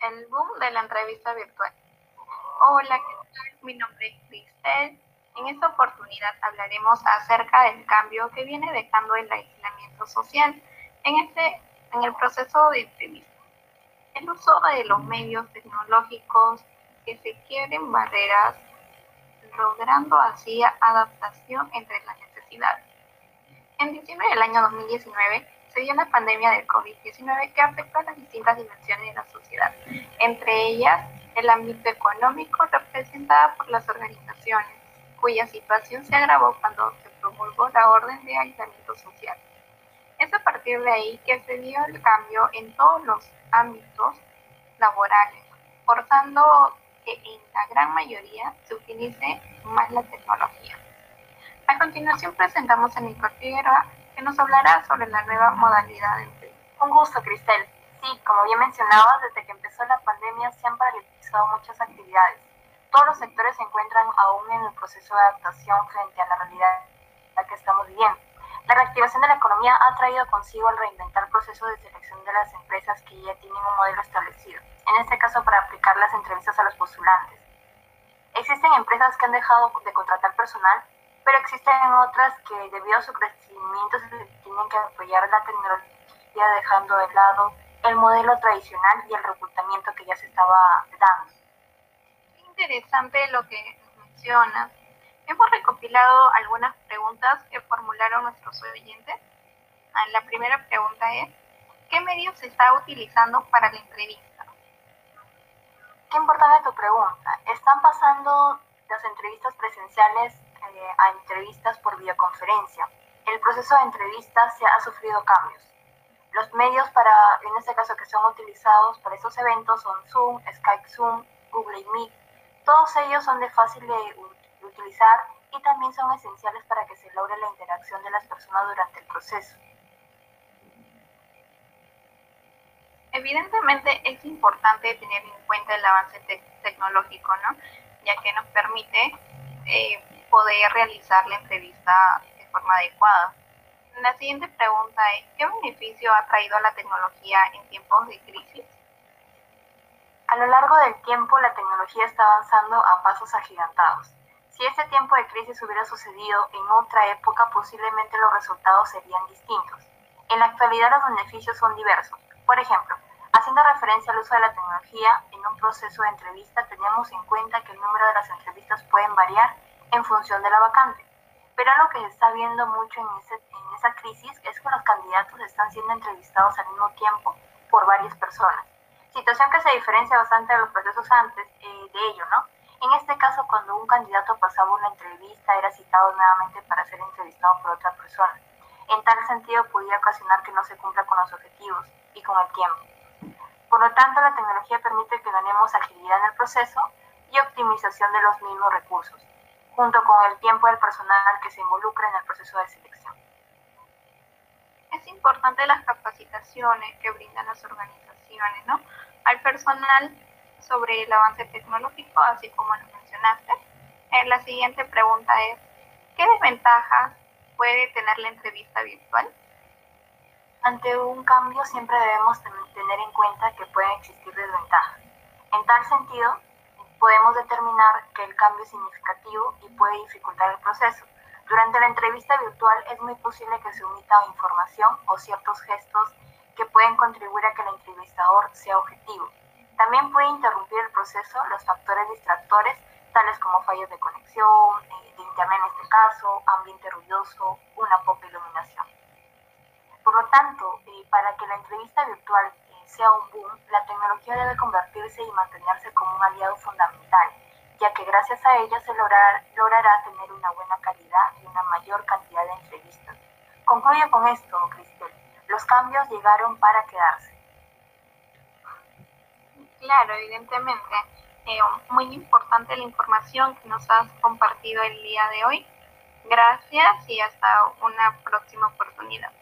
el boom de la entrevista virtual. Hola, ¿qué tal? Mi nombre es Cristel. En esta oportunidad hablaremos acerca del cambio que viene dejando el aislamiento social en, este, en el proceso de entrevista. El uso de los medios tecnológicos que se quieren barreras, logrando así adaptación entre las necesidades. En diciembre del año 2019, se dio la pandemia del COVID-19 que afectó a las distintas dimensiones de la sociedad, entre ellas el ámbito económico representado por las organizaciones, cuya situación se agravó cuando se promulgó la orden de aislamiento social. Es a partir de ahí que se dio el cambio en todos los ámbitos laborales, forzando que en la gran mayoría se utilice más la tecnología. A continuación presentamos a Nicole Figueroa, nos hablará sobre la nueva modalidad de empleo. Un gusto, Cristel. Sí, como bien mencionabas, desde que empezó la pandemia se han paralizado muchas actividades. Todos los sectores se encuentran aún en el proceso de adaptación frente a la realidad que estamos viviendo. La reactivación de la economía ha traído consigo el reinventar el proceso de selección de las empresas que ya tienen un modelo establecido, en este caso para aplicar las entrevistas a los postulantes. Existen empresas que han dejado de contratar personal pero existen otras que debido a su crecimiento se tienen que apoyar la tecnología dejando de lado el modelo tradicional y el reclutamiento que ya se estaba dando. Interesante lo que mencionas. Hemos recopilado algunas preguntas que formularon nuestros oyentes. Ah, la primera pregunta es, ¿qué medios se está utilizando para la entrevista? Qué importante tu pregunta. Están pasando las entrevistas presenciales eh, a entrevistas por videoconferencia. El proceso de entrevistas se ha sufrido cambios. Los medios para, en este caso, que son utilizados para estos eventos son Zoom, Skype Zoom, Google Meet. Todos ellos son de fácil de utilizar y también son esenciales para que se logre la interacción de las personas durante el proceso. Evidentemente es importante tener en cuenta el avance tecnológico, ¿no? ya que nos permite eh, poder realizar la entrevista de forma adecuada. La siguiente pregunta es, ¿qué beneficio ha traído la tecnología en tiempos de crisis? A lo largo del tiempo, la tecnología está avanzando a pasos agigantados. Si este tiempo de crisis hubiera sucedido en otra época, posiblemente los resultados serían distintos. En la actualidad los beneficios son diversos. Por ejemplo, haciendo referencia al uso de la tecnología en un proceso de entrevista, tenemos en cuenta que el número de las entrevistas pueden variar en función de la vacante. Pero lo que se está viendo mucho en, esa crisis es que los candidatos están siendo entrevistados al mismo tiempo por varias personas. Situación que se diferencia bastante de los procesos antes eh, de ello, ¿no? En este caso, cuando un candidato pasaba una entrevista, era citado nuevamente para ser entrevistado por otra persona. En tal sentido, podía ocasionar que no se cumpla con los objetivos y con el tiempo. Por lo tanto, la tecnología permite que ganemos agilidad en el proceso y optimización de los mismos recursos junto con el tiempo del personal que se involucra en el proceso de selección. Es importante las capacitaciones que brindan las organizaciones ¿no? al personal sobre el avance tecnológico, así como lo mencionaste. Eh, la siguiente pregunta es, ¿qué desventajas puede tener la entrevista virtual? Ante un cambio siempre debemos tener en cuenta que pueden existir desventajas. En tal sentido, podemos determinar que el cambio es significativo y puede dificultar el proceso. Durante la entrevista virtual es muy posible que se omita información o ciertos gestos que pueden contribuir a que el entrevistador sea objetivo. También puede interrumpir el proceso los factores distractores, tales como fallos de conexión, eh, de internet en este caso, ambiente ruidoso, una poca iluminación. Por lo tanto, eh, para que la entrevista virtual sea un boom, la tecnología debe convertirse y mantenerse como un aliado fundamental, ya que gracias a ella se logrará tener una buena calidad y una mayor cantidad de entrevistas. Concluyo con esto, Cristel. Los cambios llegaron para quedarse. Claro, evidentemente. Eh, muy importante la información que nos has compartido el día de hoy. Gracias y hasta una próxima oportunidad.